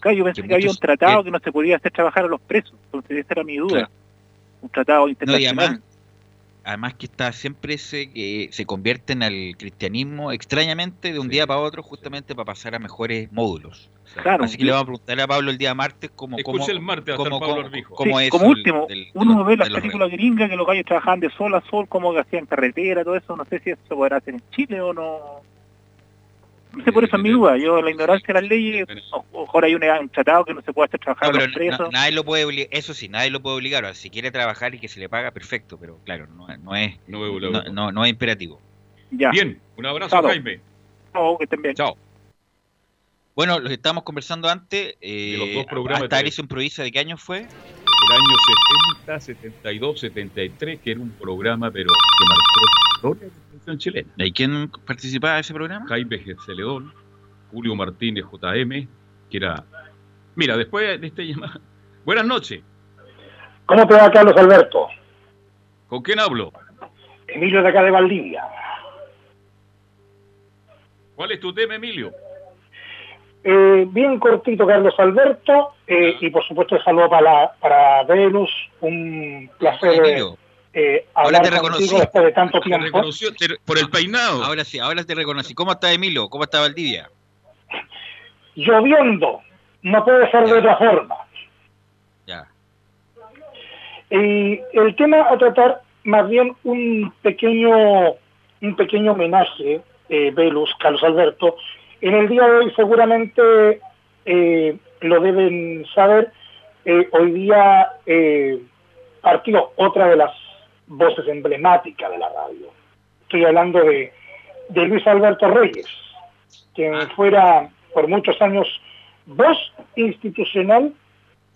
Claro, yo pensé que que, había un tratado que- que no se podía hacer trabajar a los presos, entonces esa era mi duda. Claro. Un tratado No, y internacional. además, además que está siempre ese que se convierten al cristianismo extrañamente de un día para otro, justamente para pasar a mejores módulos. Claro. Así que le vamos a preguntar a Pablo el día martes cómo, cómo, el martes, cómo, cómo- cómo Sí, es como el- último, del- uno los- ve las películas gringas que los gallos trabajaban de sol a sol, como que hacían carretera, todo eso, no sé si eso se podrá hacer en Chile o no. No sé, por eso es mi duda. Yo, la ignorancia de las leyes, o- mejor hay un, un tratado que no se puede hacer trabajar No, a los presos. na- nadie lo puede obligar, eso sí, nadie lo puede obligar. Ahora, si quiere trabajar y que se le paga, perfecto, pero claro, no, no es No no, boca. no, no es imperativo. Ya. Bien, un abrazo, Chao. Jaime. No, que estén bien. Chao. Bueno, lo que estábamos conversando antes, eh, De los dos programas hasta de- Alicia Improvisa, ¿de qué año fue? El año 70, 72, 73, que era un programa, pero que marcó televisión chilena. ¿Y quién participaba de ese programa? Jaime Celedón, Julio Martínez JM, que era... Mira, después de este llamado... Buenas noches. ¿Cómo te va, Carlos Alberto? ¿Con quién hablo? Emilio de acá de Valdivia. ¿Cuál es tu tema, Emilio? Eh, bien cortito, Carlos Alberto, eh, y por supuesto el saludo para, para Venus, un placer. Emilio, eh, Ahora te contigo reconocí. después de tanto Te tiempo. reconoció te- por el peinado. Ahora sí, ahora te reconocí. ¿Cómo está Emilio? ¿Cómo está Valdivia? Lloviendo, no puede ser de otra forma. Ya. Y el tema a tratar, más bien un pequeño, un pequeño homenaje, eh, Velus, Carlos Alberto. En el día de hoy seguramente eh, lo deben saber, eh, hoy día eh, partió otra de las voces emblemáticas de la radio. Estoy hablando de, de Luis Alberto Reyes, quien fuera por muchos años voz institucional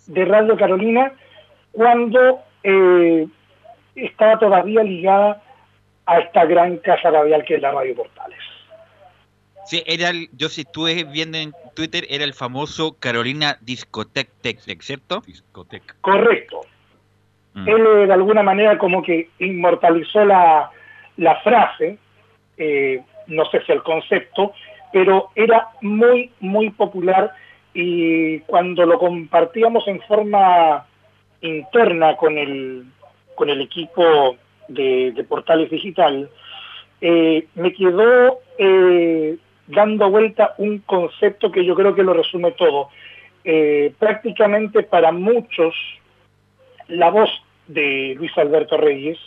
de Radio Carolina cuando eh, estaba todavía ligada a esta gran casa radial que es la Radio Portales. Sí, era el, yo si estuve viendo en Twitter, era el famoso Carolina Discotec ¿cierto? Discotec. Correcto. Mm. Él eh, de alguna manera como que inmortalizó la, la frase, eh, no sé si el concepto, pero era muy, muy popular y cuando lo compartíamos en forma interna con el, con el equipo de, de Portales Digital, eh, me quedó dando vuelta un concepto que yo creo que lo resume todo. Prácticamente para muchos, la voz de Luis Alberto Reyes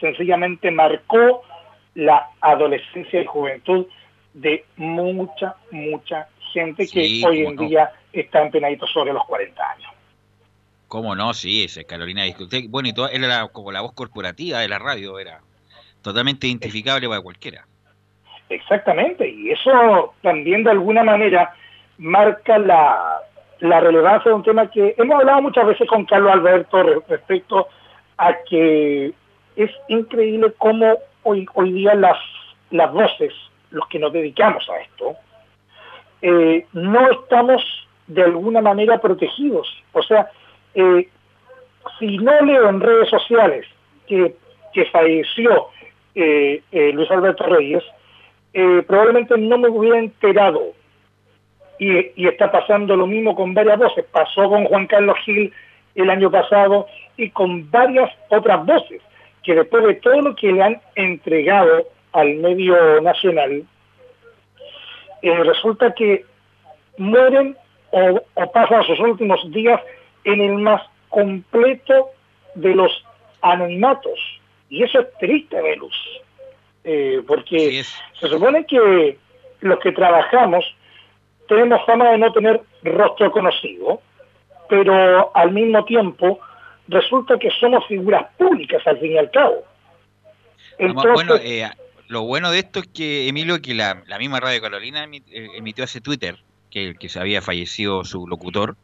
sencillamente marcó la adolescencia y juventud de mucha, mucha gente Sí, que hoy en no. día está empenadito sobre los 40 años. ¿Cómo no? Sí, ese Carolina Discotec. Bueno, y todo, él era como la voz corporativa de la radio, era totalmente identificable para cualquiera. Exactamente, y eso también de alguna manera marca la, la relevancia de un tema que hemos hablado muchas veces con Carlos Alberto re- respecto a que es increíble cómo hoy, hoy día las, las voces, los que nos dedicamos a esto, eh, no estamos de alguna manera protegidos. O sea, eh, si no leo en redes sociales que, que falleció eh, Luis Alberto Reyes, probablemente no me hubiera enterado. Y, y está pasando lo mismo con varias voces. Pasó con Juan Carlos Gil el año pasado y con varias otras voces que después de todo lo que le han entregado al medio nacional, eh, resulta que mueren o, o pasan sus últimos días en el más completo de los anonimatos. Y eso es triste, Velus. Eh, porque se supone que los que trabajamos tenemos fama de no tener rostro conocido, pero al mismo tiempo resulta que somos figuras públicas al fin y al cabo. Entonces, bueno, eh, lo bueno de esto es que, Emilio, que la, la misma Radio Carolina emi- eh, emitió ese Twitter, que, que se había fallecido su locutor.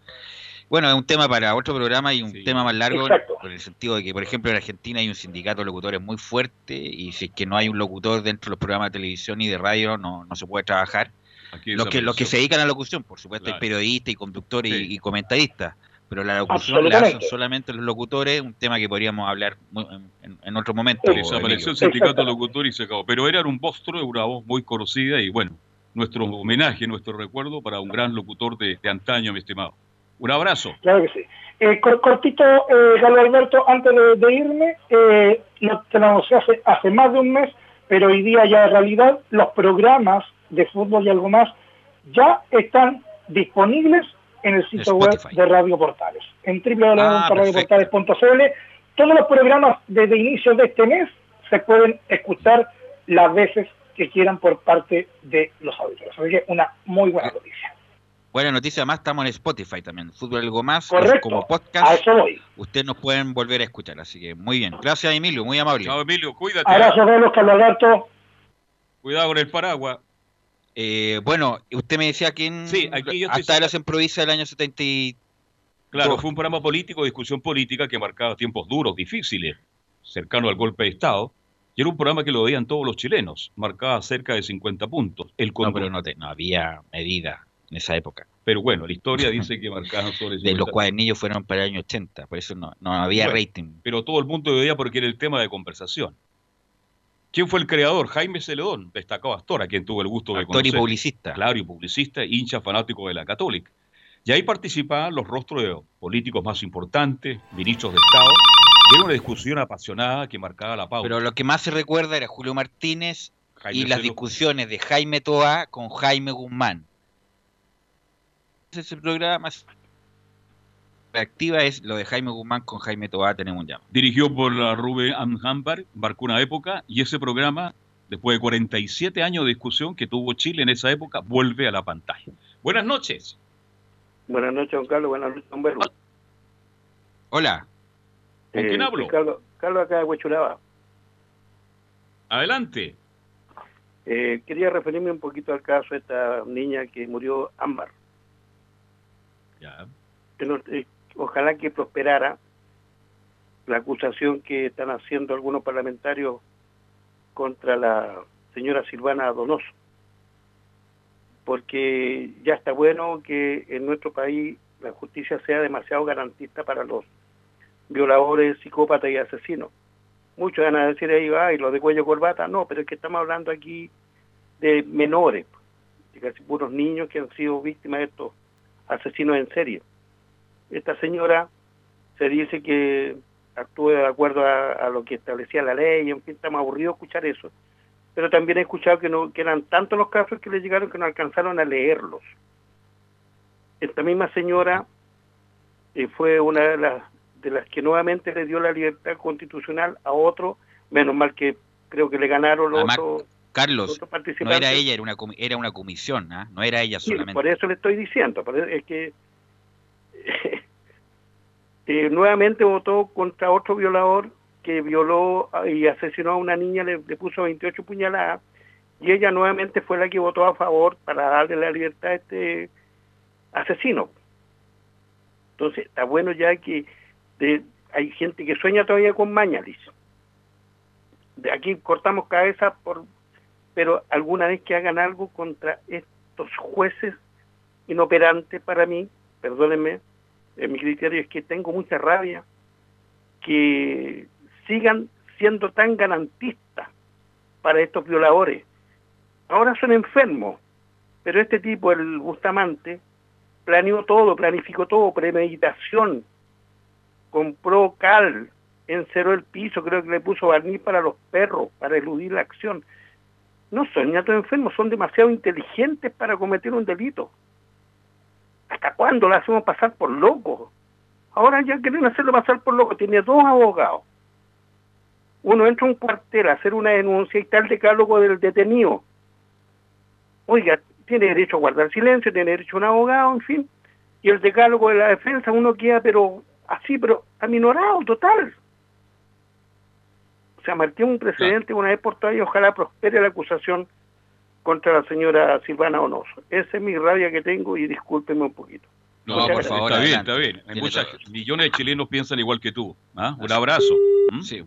Bueno, es un tema para otro programa y un tema más largo, Exacto. en el sentido de que, por ejemplo, en Argentina hay un sindicato de locutores muy fuerte y si es que no hay un locutor dentro de los programas de televisión y de radio, no, no se puede trabajar. Aquí Los que, los que se dedican a la locución, por supuesto, Claro. hay periodistas y conductores y- Sí. y, comentaristas, pero la locución la hacen solamente los locutores, un tema que podríamos hablar en, en- otro momento. Desapareció el sindicato locutor y se acabó. Pero era un monstruo, una voz muy conocida y bueno, nuestro homenaje, nuestro recuerdo para un gran locutor de, de antaño, mi estimado. Un abrazo. Claro que sí. Eh, cor- cortito, eh, Carlos Alberto, antes de, de irme, eh, lo, te lo anuncié hace, hace más de un mes, pero hoy día ya es realidad, los programas de fútbol y algo más ya están disponibles en el sitio web de Radio Portales, en www.radioportales.cl. Todos los programas desde inicio de este mes se pueden escuchar las veces que quieran por parte de los auditores. Así que una muy buena noticia. Buena noticia, además estamos en Spotify también. Fútbol algo más, Correcto. como A podcast. eso voy. Ustedes nos pueden volver a escuchar, así que muy bien. Gracias, Emilio, muy amable. Chao, Emilio, cuídate. Abrazo, Carlos, Carlos Alberto. Cuidado con el paraguas. Eh, bueno, usted me decía que en, Sí, aquí yo estoy hasta ahora se improvisa el año 70 y... Claro, Dos. fue un programa político, discusión política que marcaba tiempos duros, difíciles, cercano al golpe de Estado. Y era un programa que lo veían todos los chilenos, marcaba cerca de 50 puntos. El No, pero no, te- no había medida en esa época. Pero bueno, la historia dice que marcaban sobre De los 50. cuadernillos fueron para el año 80, por eso no, no había Bueno, rating. Pero todo el mundo veía porque era el tema de conversación. ¿Quién fue el creador? Jaime Celedón, destacado actor, a quien tuve el gusto de Actor y conocer. publicista. Claro, y publicista, hincha fanático de la Católica. Y ahí participaban los rostros de políticos más importantes, ministros de Estado, Era una discusión apasionada que marcaba la pauta. Pero lo que más se recuerda era Julio Martínez Jaime y las discusiones de Jaime Toa con Jaime Guzmán. Ese programa más activa es lo de Jaime Guzmán con Jaime Toa, tenemos un llamo. Dirigió por la Rubén Amhambar, marcó una época, y ese programa, después de 47 años de discusión que tuvo Chile en esa época, vuelve a la pantalla. Buenas noches. Buenas noches, don Carlos. Buenas noches, don Berlo. Hola. ¿Con quién hablo? soy Carlos, Carlos acá de Huechuraba. Adelante. Eh, quería referirme un poquito al caso de esta niña que murió, Ámbar. Ya. Que no- eh, ojalá que prosperara la acusación que están haciendo algunos parlamentarios contra la señora Silvana Donoso. Porque ya está bueno que en nuestro país la justicia sea demasiado garantista para los violadores, psicópatas y asesinos. Muchos van a decir ahí, ay, lo de cuello corbata. No, pero es que estamos hablando aquí de menores, de casi puros niños que han sido víctimas de estos asesinos en serie. Esta señora se dice que actúe de acuerdo a, a lo que establecía la ley, en fin, estamos aburridos de escuchar eso. Pero también he escuchado que, no, que eran tantos los casos que le llegaron que no alcanzaron a leerlos. Esta misma señora eh, fue una de las, de las que nuevamente le dio la libertad constitucional a otro, menos mal que creo que le ganaron los otros Carlos, otros no era ella, era una, era una comisión, ¿ah? no era ella Sí, solamente. por eso le estoy diciendo, es que eh, nuevamente votó contra otro violador que violó y asesinó a una niña, le, puso 28 puñaladas, y ella nuevamente fue la que votó a favor para darle la libertad a este asesino. Entonces, está bueno ya que de- hay gente que sueña todavía con Mañalis. De aquí cortamos cabeza por pero alguna vez que hagan algo contra estos jueces inoperantes para mí, perdónenme, eh, mi criterio es que tengo mucha rabia que sigan siendo tan garantistas para estos violadores. Ahora son enfermos, pero este tipo, el Bustamante, planeó todo, planificó todo, premeditación, compró cal, encerró el piso, creo que le puso barniz para los perros, para eludir la acción. No son niños enfermos, son demasiado inteligentes para cometer un delito. ¿Hasta cuándo lo hacemos pasar por locos? Ahora ya quieren hacerlo pasar por loco. Tiene dos abogados. Uno entra a un cuartel a hacer una denuncia y está el decálogo del detenido. Oiga, tiene derecho a guardar silencio, tiene derecho a un abogado, en fin. Y el decálogo de la defensa uno queda, pero así, pero aminorado, total. O sea, marcó un precedente una vez por todas y ojalá prospere la acusación contra la señora Silvana Onoso. Esa es mi rabia que tengo y discúlpeme un poquito. No, Muchas por gracias. favor, está bien, está bien. Hay muchas, millones de chilenos piensan igual que tú. ¿ah? Un abrazo. ¿Mm? Sí.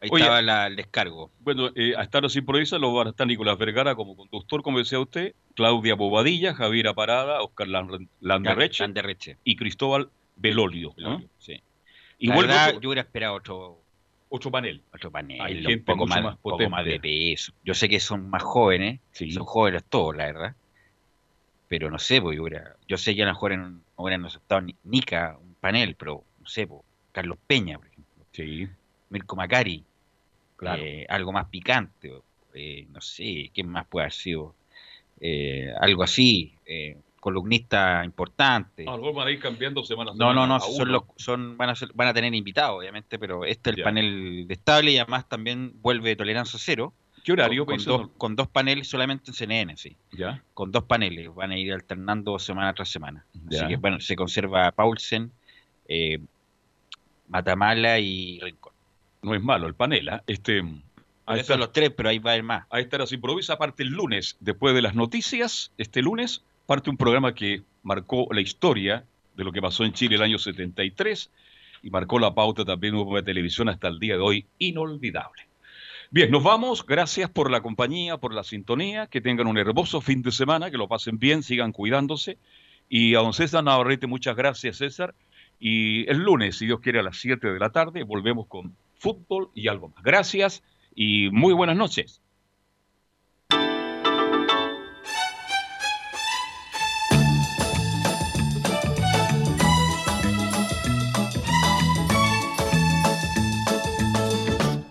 Ahí Oye, estaba la- el descargo. Bueno, eh, a estar los improvisas los van a estar Nicolás Vergara como conductor, como decía usted, Claudia Bobadilla, Javier Parada, Oscar Lan- Landerreche Landerreche. y Cristóbal Belolio. ¿no? Sí. Y la vuelvo verdad, yo hubiera esperado otro, otro panel. otro panel, Hay un gente poco, mucho más, más un poco más de peso. Yo sé que son más jóvenes, Sí. son jóvenes todos, la verdad. Pero no sé, pues, yo, yo sé que a lo mejor no hubieran aceptado ni Nica, un panel, pero no sé, pues, Carlos Peña, por ejemplo. Sí, Mirko Macari, claro. eh, algo más picante, eh, no sé, ¿quién más puede haber sido? Eh, algo así, eh, columnista importante. a lo van a ir cambiando semana a No, semana. no, no, son los, son, van, a ser- van a tener invitados, obviamente, pero este es el Ya. panel de estable y además también vuelve Tolerancia Cero. ¿Qué horario? Con, con dos, con dos paneles solamente en CNN, sí. Ya. Con dos paneles, van a ir alternando semana tras semana. Ya. Así que, bueno, se conserva Paulsen, eh, Matamala y Rincón. No es malo el panel, ¿ah? Este, ahí Esos está, son los tres, pero ahí va a haber más. ahí está las improvisa, parte el lunes, después de las noticias, este lunes, parte un programa que marcó la historia de lo que pasó en Chile el año 73 y marcó la pauta también de televisión hasta el día de hoy, inolvidable. Bien, nos vamos. Gracias por la compañía, por la sintonía. Que tengan un hermoso fin de semana, que lo pasen bien, sigan cuidándose. Y a don César Navarrete, muchas gracias, César. Y el lunes, si Dios quiere, a las 7 de la tarde, volvemos con fútbol y algo más. Gracias y muy buenas noches.